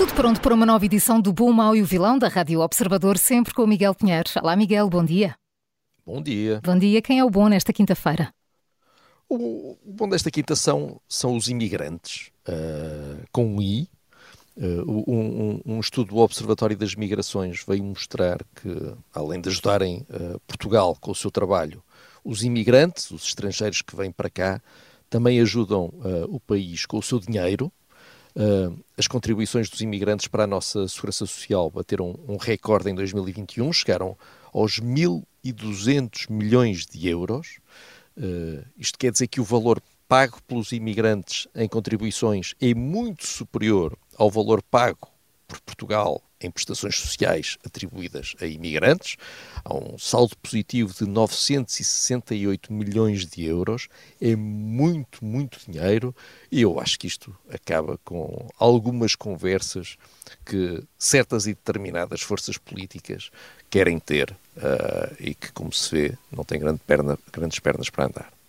Tudo pronto para uma nova edição do Bom, Mau e o Vilão da Rádio Observador, sempre com o Miguel Pinheiro. Olá, Miguel, bom dia. Bom dia. Bom dia. Quem é o bom nesta quinta-feira? O, bom desta quinta são, são os imigrantes, uh, com um I. Uh, um, um, estudo do Observatório das Migrações veio mostrar que, além de ajudarem uh, Portugal com o seu trabalho, os imigrantes, os estrangeiros que vêm para cá, também ajudam o país com o seu dinheiro, Uh, as contribuições dos imigrantes para a nossa segurança social bateram um recorde em 2021, chegaram aos 1.200 milhões de euros. Uh, isto quer dizer que o valor pago pelos imigrantes em contribuições é muito superior ao valor pago por Portugal em prestações sociais atribuídas a imigrantes. Há um saldo positivo de 968 milhões de euros. É muito, muito dinheiro. E eu acho que isto acaba com algumas conversas que certas e determinadas forças políticas querem ter uh, e que, como se vê, não têm grande perna, grandes pernas para andar.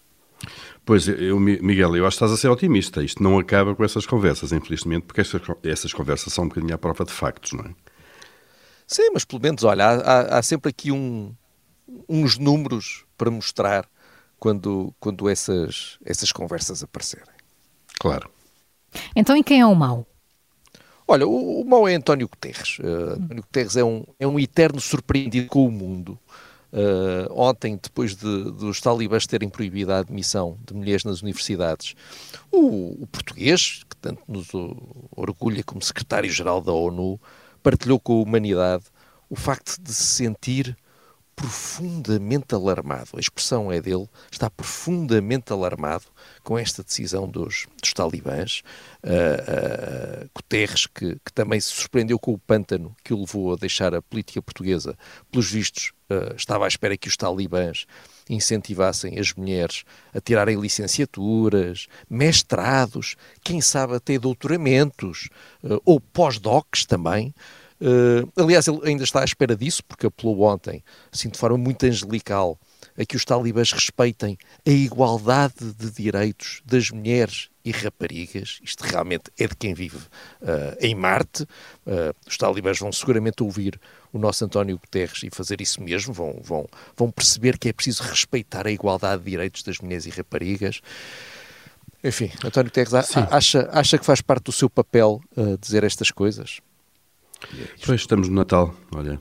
Pois, eu, Miguel, eu acho que estás a ser otimista. Isto não acaba com essas conversas, infelizmente, porque essas, essas conversas são um bocadinho à prova de factos, não é? Sim, mas pelo menos, olha, há, há sempre aqui um, uns números para mostrar quando, quando essas, essas conversas aparecerem. Claro. Então, e quem é o mau? Olha, o, o mau é António Guterres. Uh, António Guterres é um, é um eterno surpreendido com o mundo. Uh, ontem, depois de, dos talibãs terem proibido a admissão de mulheres nas universidades, o, o português, que tanto nos orgulha como secretário-geral da ONU, partilhou com a humanidade o facto de se sentir profundamente alarmado. A expressão é dele, está profundamente alarmado com esta decisão dos, dos talibãs. Uh, uh, Guterres, que, que, também se surpreendeu com o pântano que o levou a deixar a política portuguesa, pelos vistos, uh, estava à espera que os talibãs incentivassem as mulheres a tirarem licenciaturas, mestrados, quem sabe até doutoramentos, ou pós-docs também, Uh, aliás, ele ainda está à espera disso, porque apelou ontem, assim de forma muito angelical, a que os talibãs respeitem a igualdade de direitos das mulheres e raparigas. Isto realmente é de quem vive uh, em Marte. Uh, os talibãs vão seguramente ouvir o nosso António Guterres e fazer isso mesmo, vão, vão, vão perceber que é preciso respeitar a igualdade de direitos das mulheres e raparigas. Enfim, António Guterres acha, acha que faz parte do seu papel uh, dizer estas coisas? É pois estamos no Natal, olha.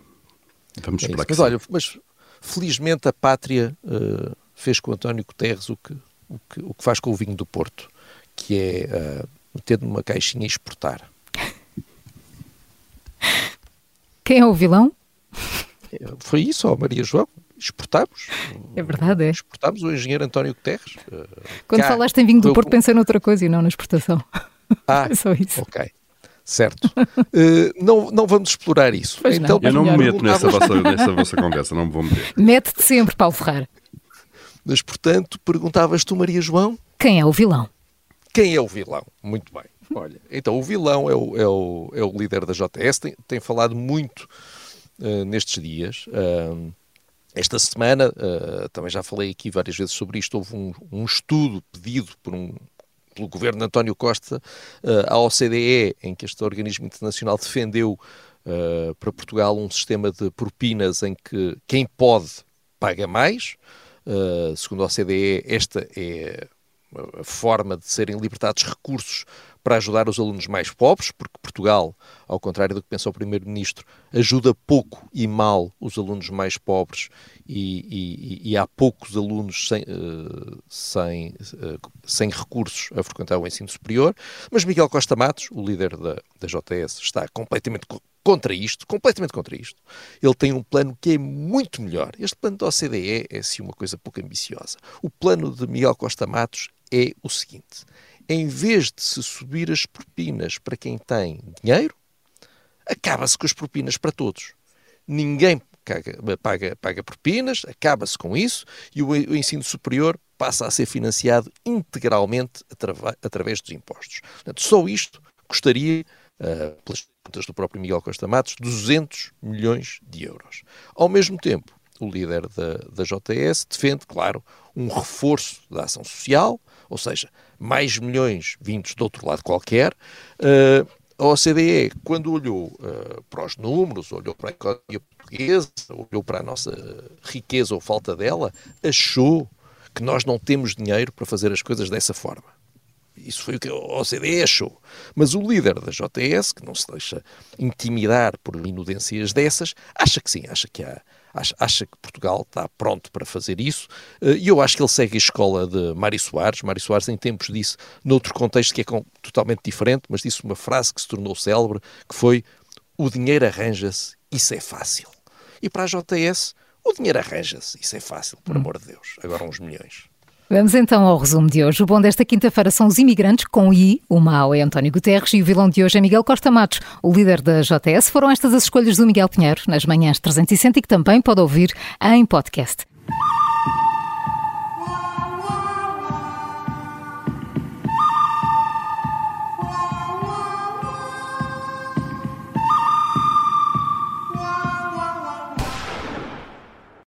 Vamos é esperar que Mas sim. olha, mas felizmente a pátria uh, fez com António Guterres o que, o, que, o que faz com o vinho do Porto, que é uh, meter numa caixinha e exportar. Quem é o vilão? Foi isso, ó, Maria João. Exportámos. É verdade, é. Exportámos o engenheiro António Guterres. Uh, Quando cá, falaste em vinho do Porto, pensei noutra coisa e não na exportação. Ah, é só isso. ok certo? Uh, não, não vamos explorar isso. Pois então, não. Eu não me meto nessa vossa, nessa vossa conversa, não me vou meter. Mete-te sempre, Paulo Ferrara. Mas, portanto, perguntavas tu, Maria João? Quem é o vilão? Quem é o vilão? Muito bem. Olha, então o vilão é o, é o, é o líder da JS, tem, tem falado muito uh, nestes dias. Uh, esta semana, uh, também já falei aqui várias vezes sobre isto, houve um, um estudo pedido por um, pelo governo de António Costa à OCDE, em que este organismo internacional defendeu uh, para Portugal um sistema de propinas em que quem pode paga mais. Uh, segundo a OCDE, esta é a forma de serem libertados recursos para ajudar os alunos mais pobres, porque Portugal, ao contrário do que pensa o Primeiro-Ministro, ajuda pouco e mal os alunos mais pobres e, e, e há poucos alunos sem, uh, sem, uh, sem recursos a frequentar o ensino superior. Mas Miguel Costa Matos, o líder da, da JS, está completamente contra isto, completamente contra isto. Ele tem um plano que é muito melhor. Este plano da OCDE é, sim, uma coisa pouco ambiciosa. O plano de Miguel Costa Matos é o seguinte: em vez de se subir as propinas para quem tem dinheiro, acaba-se com as propinas para todos. Ninguém paga, paga, paga propinas, acaba-se com isso e o, ensino superior passa a ser financiado integralmente através dos impostos. Portanto, só isto custaria, uh, pelas contas do próprio Miguel Costa Matos, 200 milhões de euros. Ao mesmo tempo, o líder da, da JS defende, claro, um reforço da ação social, ou seja, mais milhões vindos de outro lado qualquer. Uh, a OCDE, quando olhou uh, para os números, olhou para a economia portuguesa, olhou para a nossa riqueza ou falta dela, achou que nós não temos dinheiro para fazer as coisas dessa forma. Isso foi o que a OCDE achou. Mas o líder da JS, que não se deixa intimidar por inudências dessas, acha que sim, acha que há, acha, acha, que Portugal está pronto para fazer isso, eh, e eu acho que ele segue a escola de Mário Soares. Mário Soares, em tempos, disse, noutro contexto que é totalmente diferente, mas disse uma frase que se tornou célebre, que foi: O dinheiro arranja-se, isso é fácil. E para a JS, o dinheiro arranja-se, isso é fácil, por hum. amor de Deus. Agora uns milhões. Vamos então ao resumo de hoje. O bom desta quinta-feira são os imigrantes, com I, o mau é António Guterres e o vilão de hoje é Miguel Costa Matos, o líder da JS. Foram estas as escolhas do Miguel Pinheiro nas manhãs 360 e que também pode ouvir em podcast.